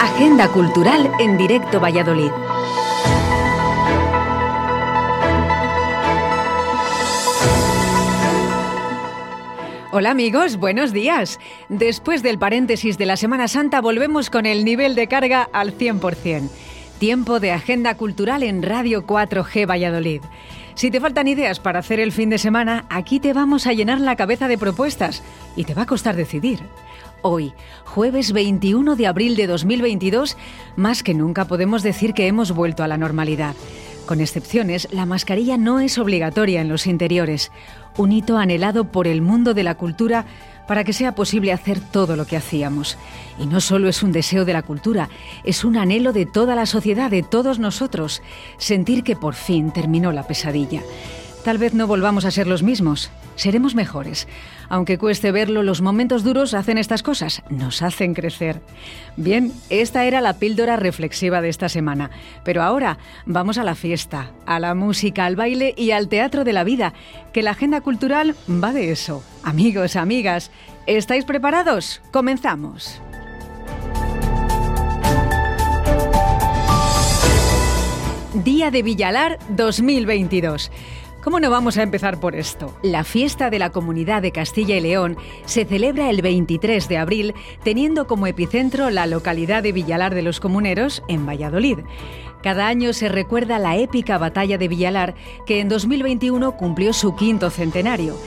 Agenda Cultural en directo Valladolid. Hola amigos, buenos días. Después del paréntesis de la Semana Santa volvemos con el nivel de carga al 100%. Tiempo de agenda cultural en Radio 4G Valladolid. Si te faltan ideas para hacer el fin de semana, aquí te vamos a llenar la cabeza de propuestas y te va a costar decidir. Hoy, jueves 21 de abril de 2022, más que nunca podemos decir que hemos vuelto a la normalidad. Con excepciones, la mascarilla no es obligatoria en los interiores, un hito anhelado por el mundo de la cultura para que sea posible hacer todo lo que hacíamos. Y no solo es un deseo de la cultura, es un anhelo de toda la sociedad, de todos nosotros, sentir que por fin terminó la pesadilla. Tal vez no volvamos a ser los mismos, seremos mejores. Aunque cueste verlo, los momentos duros hacen estas cosas, nos hacen crecer. Bien, esta era la píldora reflexiva de esta semana. Pero ahora vamos a la fiesta, a la música, al baile y al teatro de la vida, que la agenda cultural va de eso. Amigos, amigas, ¿estáis preparados? Comenzamos. Día de Villalar 2022. ¿Cómo no vamos a empezar por esto? La fiesta de la Comunidad de Castilla y León se celebra el 23 de abril, teniendo como epicentro la localidad de Villalar de los Comuneros, en Valladolid. Cada año se recuerda la épica batalla de Villalar, que en 2021 cumplió su quinto centenario.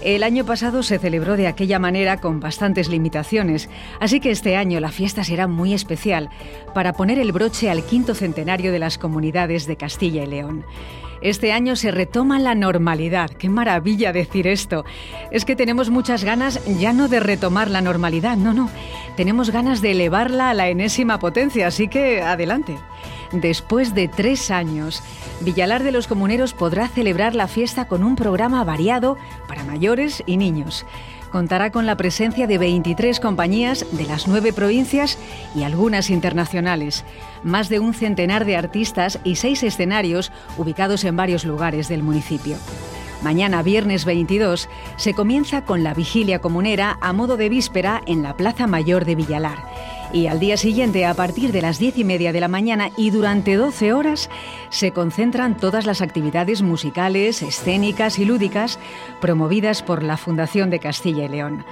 El año pasado se celebró de aquella manera con bastantes limitaciones, así que este año la fiesta será muy especial para poner el broche al quinto centenario de las comunidades de Castilla y León. Este año se retoma la normalidad. Qué maravilla decir esto. Es que tenemos muchas ganas ya no de retomar la normalidad, no, no. Tenemos ganas de elevarla a la enésima potencia, así que adelante. Después de tres años, Villalar de los Comuneros podrá celebrar la fiesta con un programa variado para mayores y niños contará con la presencia de 23 compañías de las nueve provincias y algunas internacionales, más de un centenar de artistas y seis escenarios ubicados en varios lugares del municipio. Mañana, viernes 22, se comienza con la vigilia comunera a modo de víspera en la Plaza Mayor de Villalar y al día siguiente, a partir de las diez y media de la mañana y durante 12 horas, se concentran todas las actividades musicales, escénicas y lúdicas promovidas por la Fundación de Castilla y León.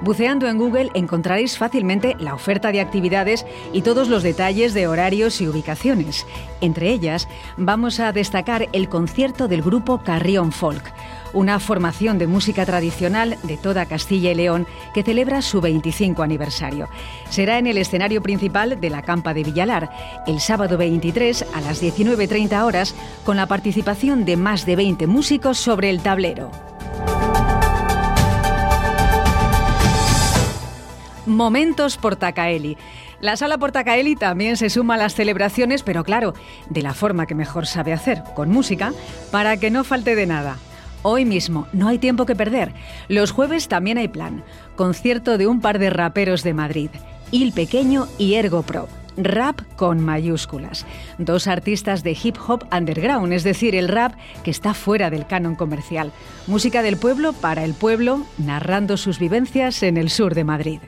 Buceando en Google encontraréis fácilmente la oferta de actividades y todos los detalles de horarios y ubicaciones. Entre ellas, vamos a destacar el concierto del grupo Carrión Folk una formación de música tradicional de toda Castilla y León que celebra su 25 aniversario. Será en el escenario principal de la Campa de Villalar, el sábado 23 a las 19.30 horas, con la participación de más de 20 músicos sobre el tablero. Momentos Portacaeli. La sala Portacaeli también se suma a las celebraciones, pero claro, de la forma que mejor sabe hacer, con música, para que no falte de nada. Hoy mismo, no hay tiempo que perder. Los jueves también hay plan. Concierto de un par de raperos de Madrid, Il Pequeño y Ergo Pro. Rap con mayúsculas. Dos artistas de hip hop underground, es decir, el rap que está fuera del canon comercial. Música del pueblo para el pueblo, narrando sus vivencias en el sur de Madrid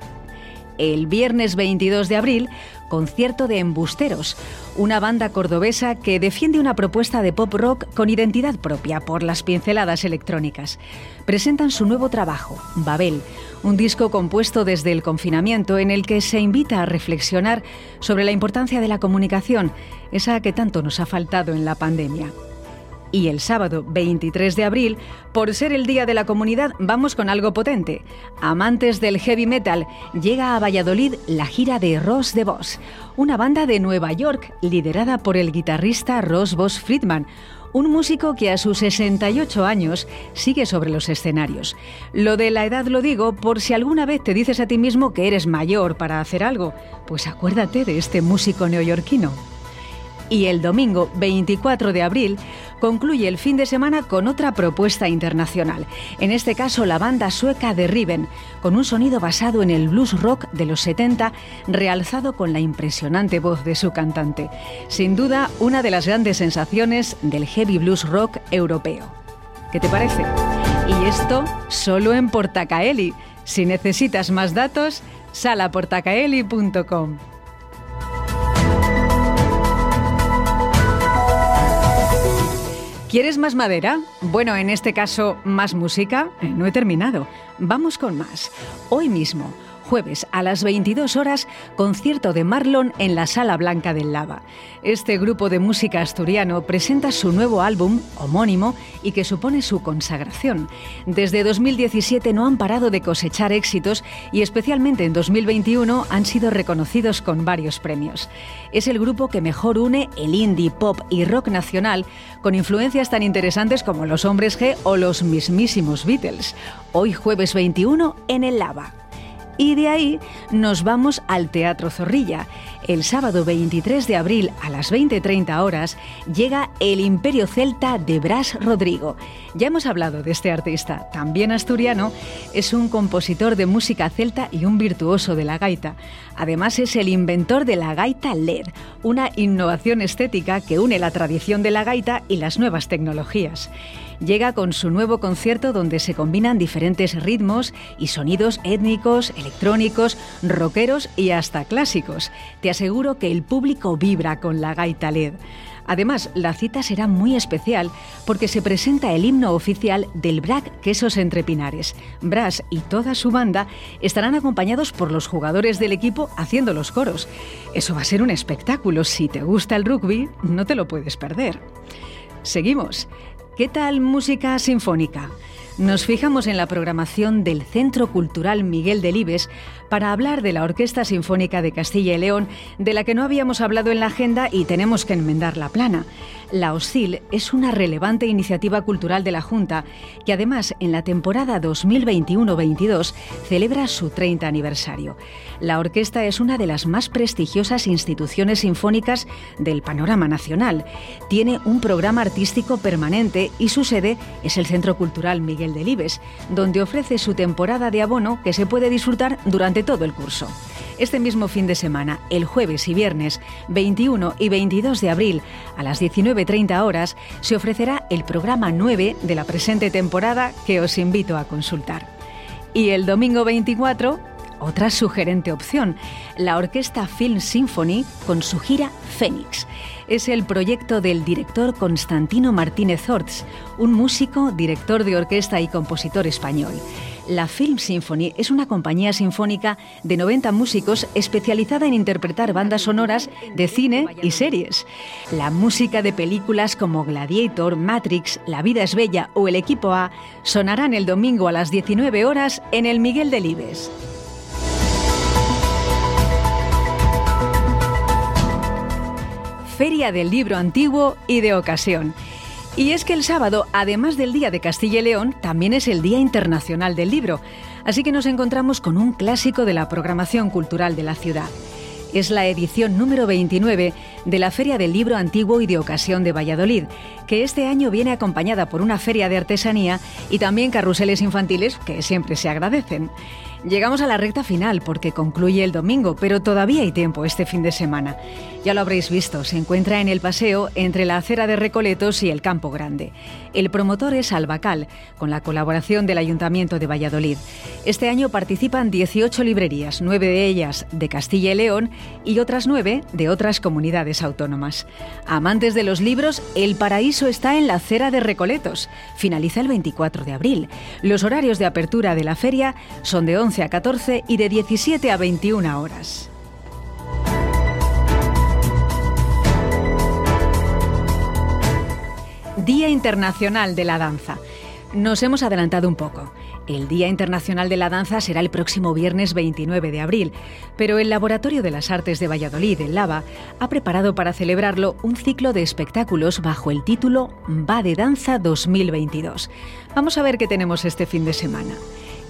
el viernes 22 de abril, concierto de Embusteros, una banda cordobesa que defiende una propuesta de pop rock con identidad propia por las pinceladas electrónicas. Presentan su nuevo trabajo, Babel, un disco compuesto desde el confinamiento en el que se invita a reflexionar sobre la importancia de la comunicación, esa que tanto nos ha faltado en la pandemia. Y el sábado 23 de abril, por ser el Día de la Comunidad, vamos con algo potente. Amantes del heavy metal, llega a Valladolid la gira de Ross de Boss, una banda de Nueva York liderada por el guitarrista Ross Boss Friedman, un músico que a sus 68 años sigue sobre los escenarios. Lo de la edad lo digo por si alguna vez te dices a ti mismo que eres mayor para hacer algo, pues acuérdate de este músico neoyorquino. Y el domingo 24 de abril concluye el fin de semana con otra propuesta internacional, en este caso la banda sueca de Riven, con un sonido basado en el blues rock de los 70, realzado con la impresionante voz de su cantante. Sin duda, una de las grandes sensaciones del heavy blues rock europeo. ¿Qué te parece? Y esto solo en Portacaeli. Si necesitas más datos, salaportacaeli.com. ¿Quieres más madera? Bueno, en este caso, más música. Eh, no he terminado. Vamos con más. Hoy mismo Jueves a las 22 horas, concierto de Marlon en la Sala Blanca del Lava. Este grupo de música asturiano presenta su nuevo álbum, homónimo, y que supone su consagración. Desde 2017 no han parado de cosechar éxitos y especialmente en 2021 han sido reconocidos con varios premios. Es el grupo que mejor une el indie, pop y rock nacional con influencias tan interesantes como los Hombres G o los mismísimos Beatles. Hoy jueves 21 en el Lava. Y de ahí nos vamos al Teatro Zorrilla. El sábado 23 de abril a las 20.30 horas llega El Imperio Celta de Bras Rodrigo. Ya hemos hablado de este artista, también asturiano, es un compositor de música celta y un virtuoso de la gaita. Además es el inventor de la gaita LED, una innovación estética que une la tradición de la gaita y las nuevas tecnologías llega con su nuevo concierto donde se combinan diferentes ritmos y sonidos étnicos, electrónicos, rockeros y hasta clásicos. Te aseguro que el público vibra con la gaita LED. Además, la cita será muy especial porque se presenta el himno oficial del BRAC Quesos Entre Pinares. Bras y toda su banda estarán acompañados por los jugadores del equipo haciendo los coros. Eso va a ser un espectáculo. Si te gusta el rugby, no te lo puedes perder. Seguimos. ¿Qué tal música sinfónica? Nos fijamos en la programación del Centro Cultural Miguel Delibes para hablar de la Orquesta Sinfónica de Castilla y León, de la que no habíamos hablado en la agenda y tenemos que enmendar la plana. La OSCIL es una relevante iniciativa cultural de la Junta que además en la temporada 2021-22 celebra su 30 aniversario. La orquesta es una de las más prestigiosas instituciones sinfónicas del panorama nacional. Tiene un programa artístico permanente y su sede es el Centro Cultural Miguel Delibes, donde ofrece su temporada de abono que se puede disfrutar durante todo el curso. Este mismo fin de semana, el jueves y viernes 21 y 22 de abril a las 19.30 horas, se ofrecerá el programa 9 de la presente temporada que os invito a consultar. Y el domingo 24, otra sugerente opción, la Orquesta Film Symphony con su gira Fénix. Es el proyecto del director Constantino Martínez Orts, un músico, director de orquesta y compositor español. La Film Symphony es una compañía sinfónica de 90 músicos especializada en interpretar bandas sonoras de cine y series. La música de películas como Gladiator, Matrix, La vida es bella o El equipo A sonarán el domingo a las 19 horas en el Miguel de Libes. Feria del Libro Antiguo y de Ocasión. Y es que el sábado, además del Día de Castilla y León, también es el Día Internacional del Libro. Así que nos encontramos con un clásico de la programación cultural de la ciudad. Es la edición número 29 de la Feria del Libro Antiguo y de Ocasión de Valladolid, que este año viene acompañada por una feria de artesanía y también carruseles infantiles que siempre se agradecen. Llegamos a la recta final porque concluye el domingo, pero todavía hay tiempo este fin de semana. Ya lo habréis visto, se encuentra en el paseo entre la acera de Recoletos y el Campo Grande. El promotor es Albacal, con la colaboración del Ayuntamiento de Valladolid. Este año participan 18 librerías, nueve de ellas de Castilla y León y otras nueve de otras comunidades autónomas. Amantes de los libros, El Paraíso está en la acera de Recoletos. Finaliza el 24 de abril. Los horarios de apertura de la feria son de 11 a 14 y de 17 a 21 horas. Día Internacional de la Danza. Nos hemos adelantado un poco. El Día Internacional de la Danza será el próximo viernes 29 de abril, pero el Laboratorio de las Artes de Valladolid, en Lava, ha preparado para celebrarlo un ciclo de espectáculos bajo el título Va de Danza 2022. Vamos a ver qué tenemos este fin de semana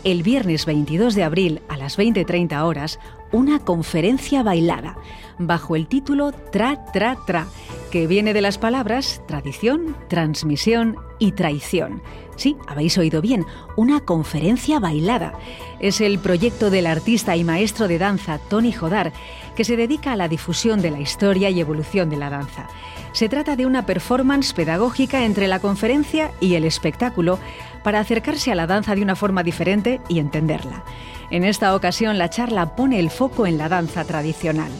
el viernes 22 de abril a las 20.30 horas una conferencia bailada bajo el título Tra Tra Tra, que viene de las palabras tradición, transmisión y traición. Sí, habéis oído bien, una conferencia bailada. Es el proyecto del artista y maestro de danza Tony Jodar, que se dedica a la difusión de la historia y evolución de la danza. Se trata de una performance pedagógica entre la conferencia y el espectáculo para acercarse a la danza de una forma diferente y entenderla. En esta ocasión la charla pone el foco en la danza tradicional.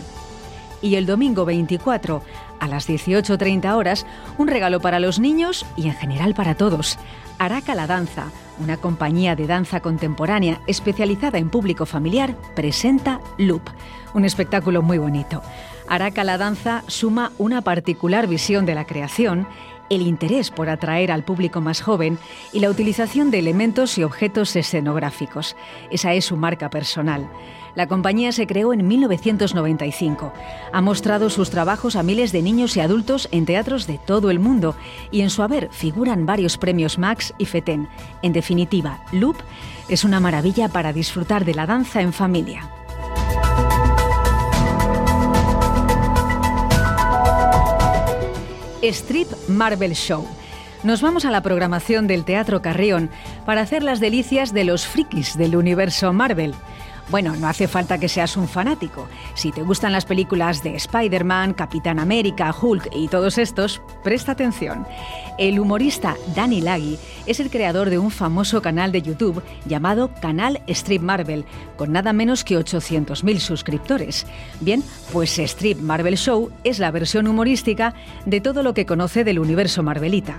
Y el domingo 24 a las 18.30 horas, un regalo para los niños y en general para todos. Araca la Danza, una compañía de danza contemporánea especializada en público familiar, presenta Loop, un espectáculo muy bonito. Araca la Danza suma una particular visión de la creación, el interés por atraer al público más joven y la utilización de elementos y objetos escenográficos. Esa es su marca personal. La compañía se creó en 1995. Ha mostrado sus trabajos a miles de niños y adultos en teatros de todo el mundo y en su haber figuran varios premios Max y FETEN. En definitiva, Loop es una maravilla para disfrutar de la danza en familia. Strip Marvel Show. Nos vamos a la programación del Teatro Carrión para hacer las delicias de los frikis del universo Marvel. Bueno, no hace falta que seas un fanático. Si te gustan las películas de Spider-Man, Capitán América, Hulk y todos estos, presta atención. El humorista Danny Laggy es el creador de un famoso canal de YouTube llamado Canal Strip Marvel, con nada menos que 800.000 suscriptores. Bien, pues Strip Marvel Show es la versión humorística de todo lo que conoce del universo Marvelita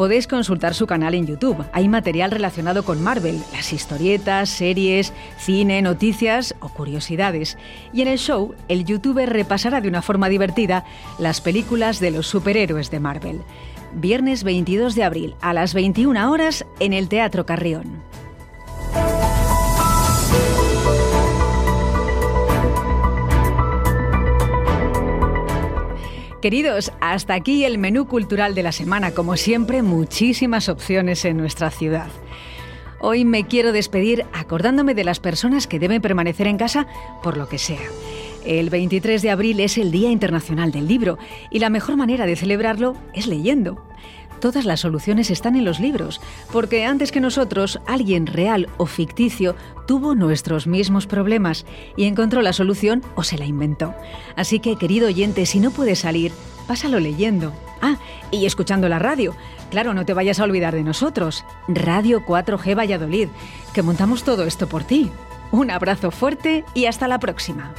podéis consultar su canal en YouTube. Hay material relacionado con Marvel, las historietas, series, cine, noticias o curiosidades. Y en el show, el youtuber repasará de una forma divertida las películas de los superhéroes de Marvel. Viernes 22 de abril a las 21 horas en el Teatro Carrión. Queridos, hasta aquí el menú cultural de la semana. Como siempre, muchísimas opciones en nuestra ciudad. Hoy me quiero despedir acordándome de las personas que deben permanecer en casa por lo que sea. El 23 de abril es el Día Internacional del Libro y la mejor manera de celebrarlo es leyendo. Todas las soluciones están en los libros, porque antes que nosotros, alguien real o ficticio tuvo nuestros mismos problemas y encontró la solución o se la inventó. Así que, querido oyente, si no puedes salir, pásalo leyendo. Ah, y escuchando la radio. Claro, no te vayas a olvidar de nosotros. Radio 4G Valladolid, que montamos todo esto por ti. Un abrazo fuerte y hasta la próxima.